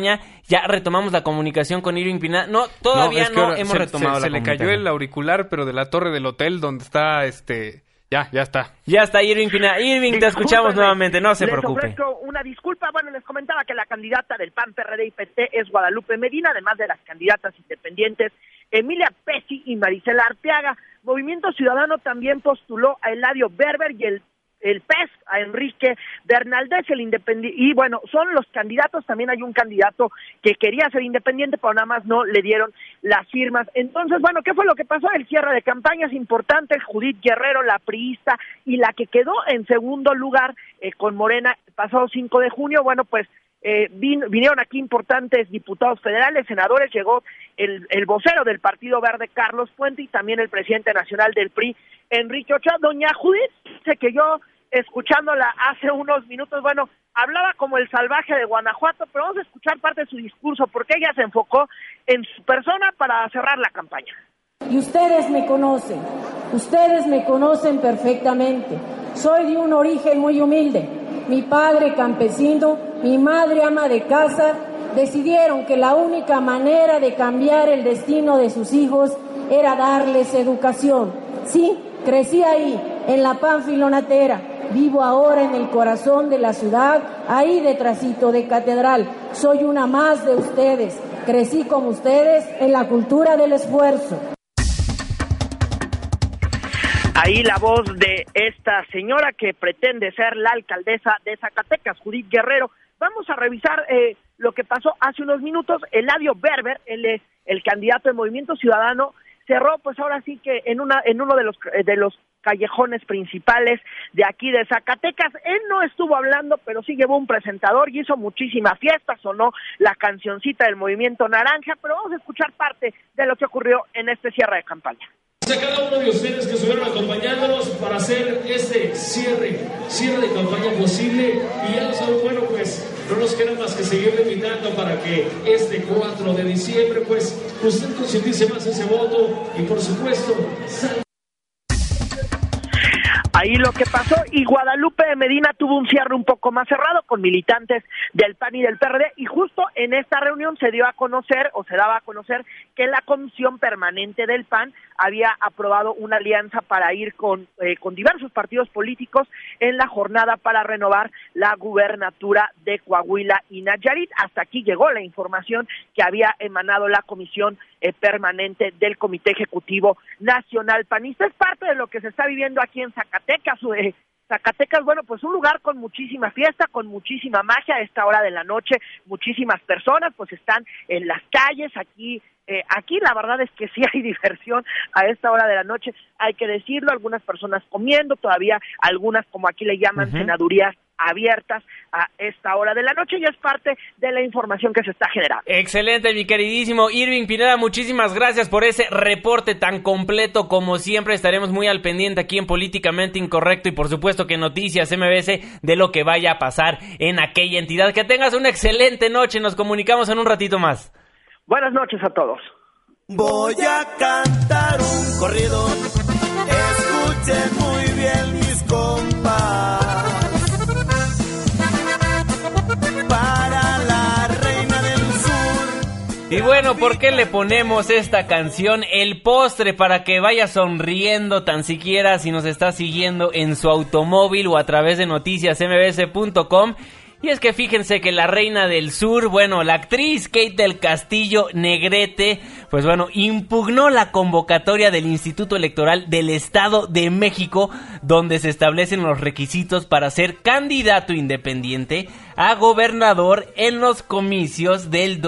Ya retomamos la comunicación con Irving Pineda. No, todavía es que no, hemos se- retomado se, la se le cayó el auricular, pero de la torre del hotel donde está este. Ya, ya está. Ya está Irving Pineda. Irving, te escuchamos nuevamente, no se les preocupe. ofrezco una disculpa. Bueno, les comentaba que la candidata del PAN, PRD y PT es Guadalupe Medina, además de las candidatas independientes Emilia Pesci y Marisela Arteaga. Movimiento Ciudadano también postuló a Eladio Berber y el el PES, a Enrique Bernaldez, el independiente, y bueno, son los candidatos, también hay un candidato que quería ser independiente, pero nada más no le dieron las firmas. Entonces, bueno, ¿qué fue lo que pasó? El cierre de campañas importante, Judith Guerrero, la priista, y la que quedó en segundo lugar eh, con Morena el pasado 5 de junio, bueno, pues eh, vin- vinieron aquí importantes diputados federales, senadores, llegó el, el vocero del Partido Verde, Carlos Puente, y también el presidente nacional del PRI, Enrique Ochoa. Doña Judith, dice que yo, escuchándola hace unos minutos, bueno, hablaba como el salvaje de Guanajuato, pero vamos a escuchar parte de su discurso, porque ella se enfocó en su persona para cerrar la campaña. Y ustedes me conocen, ustedes me conocen perfectamente. Soy de un origen muy humilde. Mi padre campesino, mi madre ama de casa, decidieron que la única manera de cambiar el destino de sus hijos era darles educación. Sí, crecí ahí, en la Panfilonatera. Vivo ahora en el corazón de la ciudad, ahí detrásito de Catedral. Soy una más de ustedes. Crecí como ustedes en la cultura del esfuerzo. Ahí la voz de esta señora que pretende ser la alcaldesa de Zacatecas, Judith Guerrero. Vamos a revisar eh, lo que pasó hace unos minutos. Eladio Berber, es el candidato del Movimiento Ciudadano, cerró pues ahora sí que en una en uno de los eh, de los callejones principales de aquí de Zacatecas. Él no estuvo hablando, pero sí llevó un presentador y hizo muchísima fiesta, sonó la cancioncita del Movimiento Naranja, pero vamos a escuchar parte de lo que ocurrió en este cierre de campaña. a cada uno de ustedes que estuvieron acompañándonos para hacer este cierre, cierre de campaña posible. Y ya lo saben, bueno, pues no nos queda más que seguirle invitando para que este 4 de diciembre, pues usted concientice más ese voto y por supuesto, salga ahí lo que pasó y Guadalupe de Medina tuvo un cierre un poco más cerrado con militantes del PAN y del PRD y justo en esta reunión se dio a conocer o se daba a conocer que la comisión permanente del PAN había aprobado una alianza para ir con, eh, con diversos partidos políticos en la jornada para renovar la gubernatura de Coahuila y Nayarit. Hasta aquí llegó la información que había emanado la comisión eh, permanente del Comité Ejecutivo Nacional Panista. Es parte de lo que se está viviendo aquí en Zacatecas. Eh, Zacatecas, bueno, pues un lugar con muchísima fiesta, con muchísima magia a esta hora de la noche, muchísimas personas pues están en las calles, aquí eh, aquí la verdad es que sí hay diversión a esta hora de la noche, hay que decirlo, algunas personas comiendo, todavía algunas como aquí le llaman senadurías abiertas a esta hora de la noche y es parte de la información que se está generando. Excelente, mi queridísimo Irving Pineda, muchísimas gracias por ese reporte tan completo como siempre. Estaremos muy al pendiente aquí en Políticamente Incorrecto y por supuesto que Noticias MBS de lo que vaya a pasar en aquella entidad. Que tengas una excelente noche, nos comunicamos en un ratito más. Buenas noches a todos. Voy a cantar un corrido, escuchen muy bien mis compas. Para la reina del sur. Y bueno, ¿por qué le ponemos esta canción? El postre para que vaya sonriendo tan siquiera si nos está siguiendo en su automóvil o a través de noticiasmbs.com. Y es que fíjense que la reina del sur, bueno, la actriz Kate del Castillo Negrete, pues bueno, impugnó la convocatoria del Instituto Electoral del Estado de México, donde se establecen los requisitos para ser candidato independiente a gobernador en los comicios del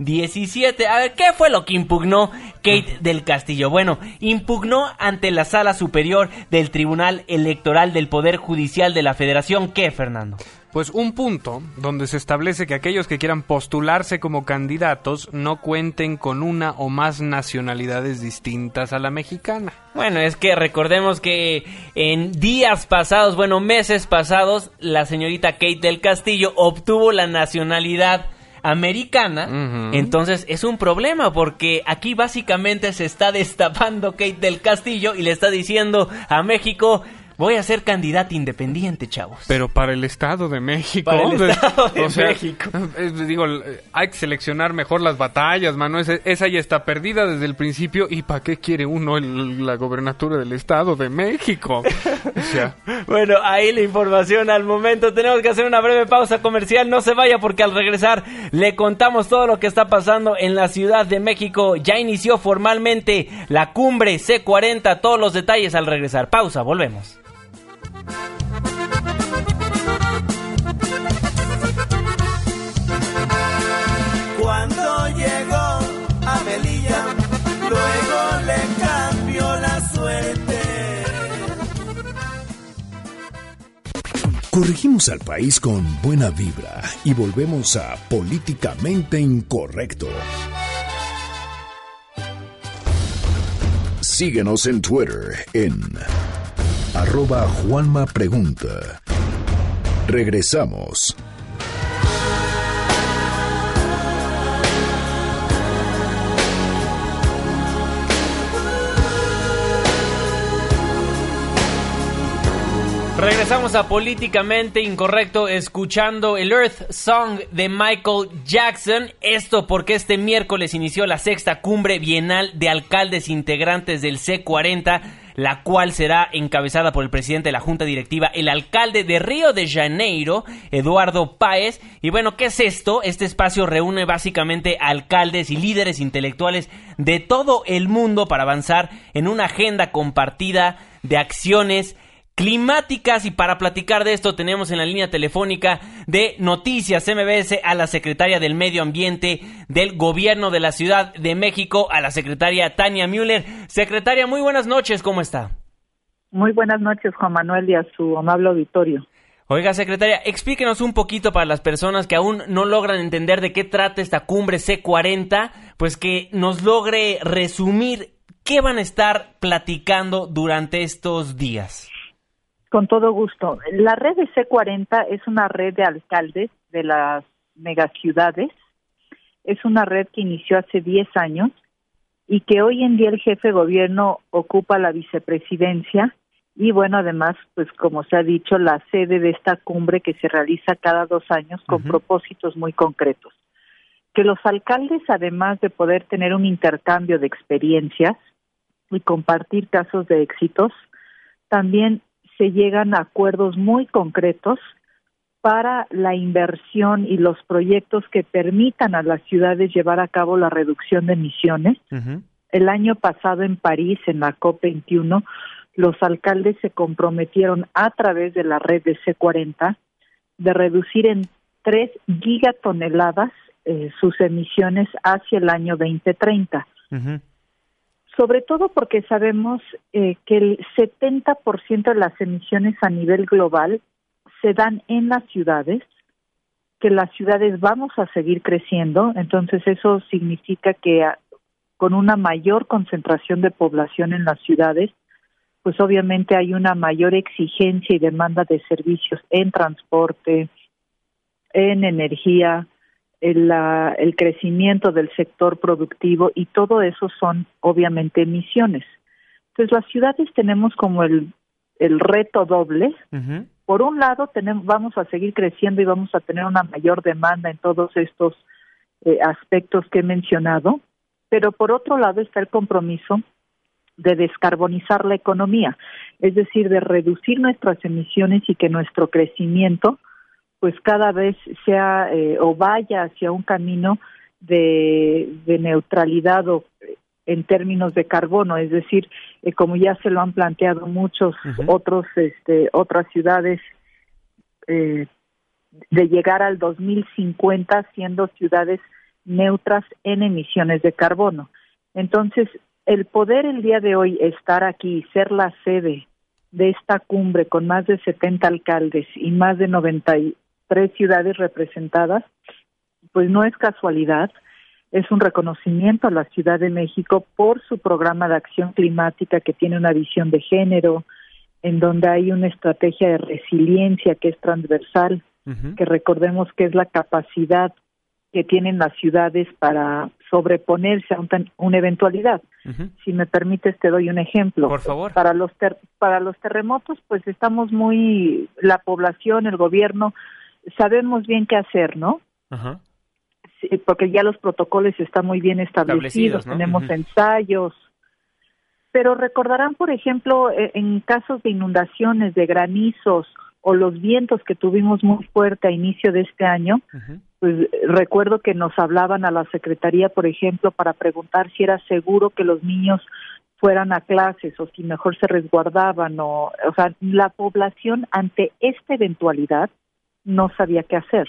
2017. A ver, ¿qué fue lo que impugnó Kate del Castillo? Bueno, impugnó ante la Sala Superior del Tribunal Electoral del Poder Judicial de la Federación. ¿Qué, Fernando? Pues un punto donde se establece que aquellos que quieran postularse como candidatos no cuenten con una o más nacionalidades distintas a la mexicana. Bueno, es que recordemos que en días pasados, bueno, meses pasados, la señorita Kate del Castillo obtuvo la nacionalidad americana, entonces es un problema porque aquí básicamente se está destapando Kate del Castillo y le está diciendo a México Voy a ser candidata independiente, chavos. Pero para el Estado de México. Para el Estado de o sea, México. es- digo, hay que seleccionar mejor las batallas, mano. Esa, esa ya está perdida desde el principio. ¿Y para qué quiere uno el- la gobernatura del Estado de México? O sea, Bueno, ahí la información al momento. Tenemos que hacer una breve pausa comercial. No se vaya porque al regresar le contamos todo lo que está pasando en la Ciudad de México. Ya inició formalmente la cumbre C40. Todos los detalles al regresar. Pausa, volvemos. Cuando llegó a Melilla, luego le cambió la suerte. Corregimos al país con buena vibra y volvemos a Políticamente Incorrecto. Síguenos en Twitter en arroba Juanma Pregunta. Regresamos. Regresamos a Políticamente Incorrecto escuchando el Earth Song de Michael Jackson. Esto porque este miércoles inició la sexta cumbre bienal de alcaldes integrantes del C40, la cual será encabezada por el presidente de la Junta Directiva, el alcalde de Río de Janeiro, Eduardo Páez. Y bueno, ¿qué es esto? Este espacio reúne básicamente alcaldes y líderes intelectuales de todo el mundo para avanzar en una agenda compartida de acciones climáticas y para platicar de esto tenemos en la línea telefónica de Noticias MBS a la secretaria del Medio Ambiente del Gobierno de la Ciudad de México, a la secretaria Tania Müller. Secretaria, muy buenas noches, ¿cómo está? Muy buenas noches, Juan Manuel, y a su amable auditorio. Oiga, secretaria, explíquenos un poquito para las personas que aún no logran entender de qué trata esta cumbre C40, pues que nos logre resumir qué van a estar platicando durante estos días. Con todo gusto. La red de C40 es una red de alcaldes de las megaciudades. Es una red que inició hace 10 años y que hoy en día el jefe de gobierno ocupa la vicepresidencia y bueno, además, pues como se ha dicho, la sede de esta cumbre que se realiza cada dos años con propósitos muy concretos. Que los alcaldes, además de poder tener un intercambio de experiencias y compartir casos de éxitos, también se llegan a acuerdos muy concretos para la inversión y los proyectos que permitan a las ciudades llevar a cabo la reducción de emisiones. El año pasado en París, en la COP21, los alcaldes se comprometieron a través de la red de C40 de reducir en 3 gigatoneladas eh, sus emisiones hacia el año 2030. Sobre todo porque sabemos eh, que el 70% de las emisiones a nivel global se dan en las ciudades, que las ciudades vamos a seguir creciendo, entonces eso significa que ah, con una mayor concentración de población en las ciudades, pues obviamente hay una mayor exigencia y demanda de servicios en transporte, en energía, el, el crecimiento del sector productivo y todo eso son obviamente emisiones. Entonces las ciudades tenemos como el, el reto doble. Por un lado tenemos, vamos a seguir creciendo y vamos a tener una mayor demanda en todos estos eh, aspectos que he mencionado, pero por otro lado está el compromiso de descarbonizar la economía, es decir, de reducir nuestras emisiones y que nuestro crecimiento pues cada vez sea eh, o vaya hacia un camino de, neutralidad o, en términos de carbono, es decir, eh, como ya se lo han planteado muchos otros este, otras ciudades eh, de llegar al 2050 siendo ciudades neutras en emisiones de carbono. Entonces, el poder el día de hoy estar aquí y ser la sede de esta cumbre con más de 70 alcaldes y más de 93 ciudades representadas, pues no es casualidad, es un reconocimiento a la Ciudad de México por su programa de acción climática que tiene una visión de género, en donde hay una estrategia de resiliencia que es transversal, que recordemos que es la capacidad que tienen las ciudades para sobreponerse a una eventualidad. Si me permites, te doy un ejemplo. Por favor. Para los, para los terremotos, pues estamos muy, la población, el gobierno, sabemos bien qué hacer, ¿no? porque ya los protocolos están muy bien establecidos, tenemos ensayos. Pero recordarán, por ejemplo, e, en casos de inundaciones, de granizos o los vientos que tuvimos muy fuerte a inicio de este año, pues recuerdo que nos hablaban a la secretaría, por ejemplo, para preguntar si era seguro que los niños fueran a clases o si mejor se resguardaban o, o sea, la población ante esta eventualidad no sabía qué hacer.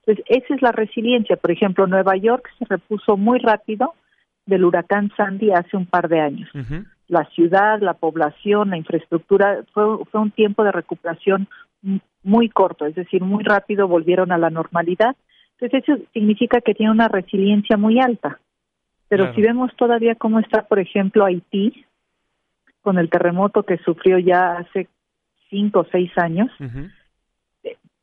Entonces, esa es la resiliencia. Por ejemplo, Nueva York se repuso muy rápido del huracán Sandy hace un par de años. La ciudad, la población, la infraestructura, fue, fue un tiempo de recuperación muy corto, es decir, muy rápido volvieron a la normalidad entonces eso significa que tiene una resiliencia muy alta. Pero si vemos todavía cómo está, por ejemplo, Haití, con el terremoto que sufrió ya hace cinco o seis años,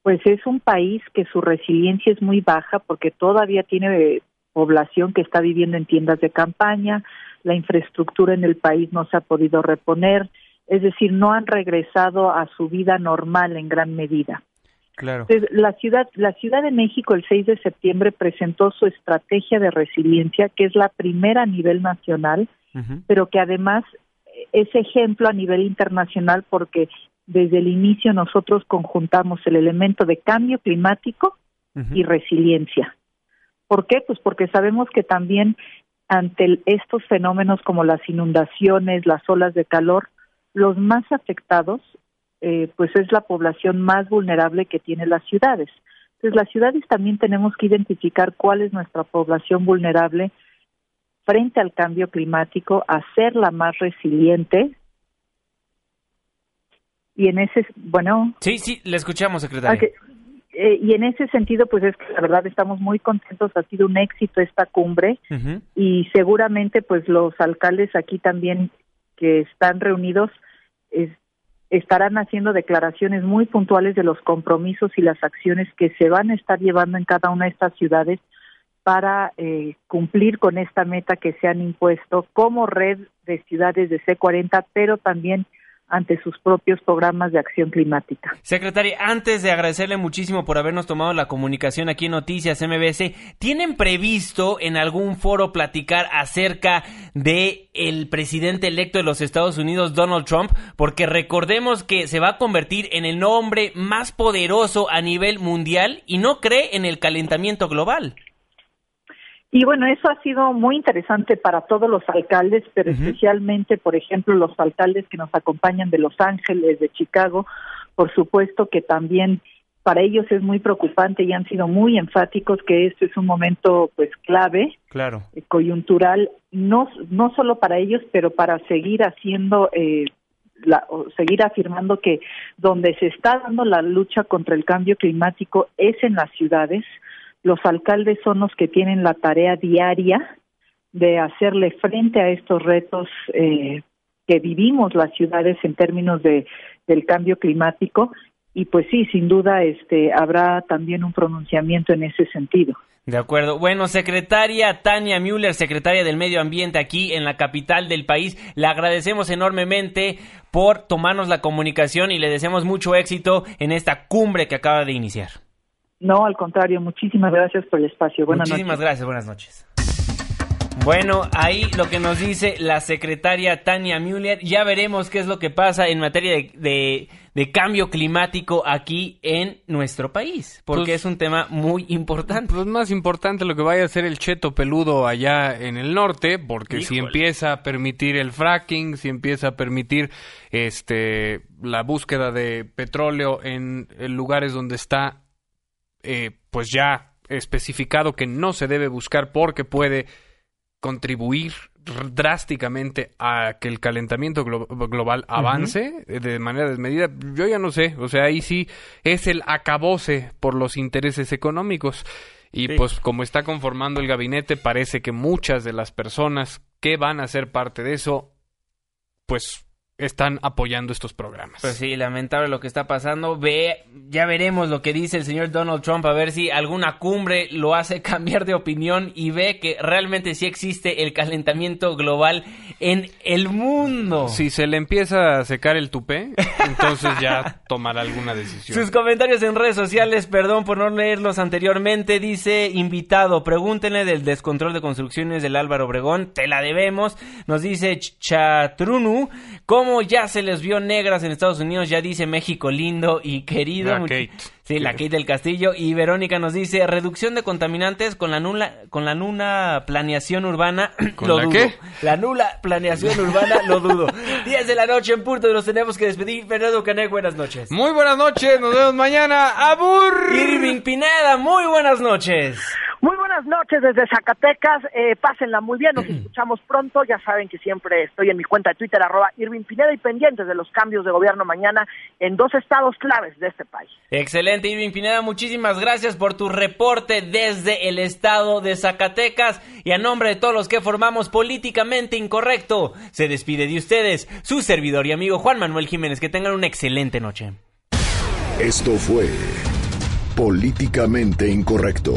pues es un país que su resiliencia es muy baja porque todavía tiene población que está viviendo en tiendas de campaña, la infraestructura en el país no se ha podido reponer, es decir, no han regresado a su vida normal en gran medida. Claro. la ciudad, la Ciudad de México el 6 de septiembre presentó su estrategia de resiliencia, que es la primera a nivel nacional, pero que además es ejemplo a nivel internacional porque desde el inicio nosotros conjuntamos el elemento de cambio climático y resiliencia. ¿Por qué? Pues porque sabemos que también ante estos fenómenos como las inundaciones, las olas de calor, los más afectados eh, pues es la población más vulnerable que tiene las ciudades. Entonces, las ciudades también tenemos que identificar cuál es nuestra población vulnerable frente al cambio climático, hacerla más resiliente. Y en ese, bueno. Sí, sí, le escuchamos, secretaria. Eh, y en ese sentido, pues es que la verdad estamos muy contentos, ha sido un éxito esta cumbre y seguramente pues los alcaldes aquí también que están reunidos es, estarán haciendo declaraciones muy puntuales de los compromisos y las acciones que se van a estar llevando en cada una de estas ciudades para eh, cumplir con esta meta que se han impuesto como red de ciudades de C40, pero también ante sus propios programas de acción climática. Secretaria, antes de agradecerle muchísimo por habernos tomado la comunicación aquí en Noticias MBS, ¿tienen previsto en algún foro platicar acerca de el presidente electo de los Estados Unidos, Donald Trump? Porque recordemos que se va a convertir en el hombre más poderoso a nivel mundial y no cree en el calentamiento global. Y bueno, eso ha sido muy interesante para todos los alcaldes, pero especialmente, por ejemplo, los alcaldes que nos acompañan de Los Ángeles, de Chicago, por supuesto que también para ellos es muy preocupante y han sido muy enfáticos que este es un momento pues clave, claro. Eh, coyuntural, no no solo para ellos, pero para seguir haciendo eh, la, seguir afirmando que donde se está dando la lucha contra el cambio climático es en las ciudades, los alcaldes son los que tienen la tarea diaria de hacerle frente a estos retos eh, que vivimos las ciudades en términos de del cambio climático y pues sí, sin duda este habrá también un pronunciamiento en ese sentido. De acuerdo. Bueno, secretaria Tania Müller, secretaria del Medio Ambiente aquí en la capital del país, le agradecemos enormemente por tomarnos la comunicación y le deseamos mucho éxito en esta cumbre que acaba de iniciar. No, al contrario, muchísimas gracias por el espacio. Buenas muchísimas gracias, buenas noches. Bueno, ahí lo que nos dice la secretaria Tania Müller, ya veremos qué es lo que pasa en materia de, de, cambio climático aquí en nuestro país, porque pues es un tema muy importante. Pues más importante lo que vaya a hacer el cheto peludo allá en el norte, porque si empieza a permitir el fracking, si empieza a permitir este la búsqueda de petróleo en lugares donde está eh, pues ya especificado que no se debe buscar porque puede contribuir drásticamente a que el calentamiento global avance de manera desmedida, yo ya no sé, o sea, ahí sí es el acabose por los intereses económicos. Y pues como está conformando el gabinete, parece que muchas de las personas que van a ser parte de eso, pues están apoyando estos programas. Pues sí, lamentable lo que está pasando. Ve, ya veremos lo que dice el señor Donald Trump a ver si alguna cumbre lo hace cambiar de opinión y ve que realmente sí existe el calentamiento global en el mundo. Si se le empieza a secar el tupé, entonces ya tomará alguna decisión. Sus comentarios en redes sociales, perdón por no leerlos anteriormente, dice invitado, pregúntenle del descontrol de construcciones del Álvaro Obregón, te la debemos. Nos dice Chatrunu, ¿cómo como ya se les vio negras en Estados Unidos, ya dice México lindo y querido. La Kate. Sí, la Kate del Castillo. Y Verónica nos dice, reducción de contaminantes con la nula, con la nula planeación urbana. ¿Con la qué? La nula planeación urbana, lo dudo. 10 de la noche en punto y nos tenemos que despedir. Fernando Canek, buenas noches. Muy buenas noches, nos vemos mañana. ¡Abur! Irving Pineda, muy buenas noches. Muy buenas noches desde Zacatecas, eh, pásenla muy bien, nos escuchamos pronto, ya saben que siempre estoy en mi cuenta de Twitter, arroba Irving Pineda y pendientes de los cambios de gobierno mañana en dos estados claves de este país. Excelente, Irving Pineda, muchísimas gracias por tu reporte desde el estado de Zacatecas y a nombre de todos los que formamos Políticamente Incorrecto, se despide de ustedes su servidor y amigo Juan Manuel Jiménez, que tengan una excelente noche. Esto fue Políticamente Incorrecto.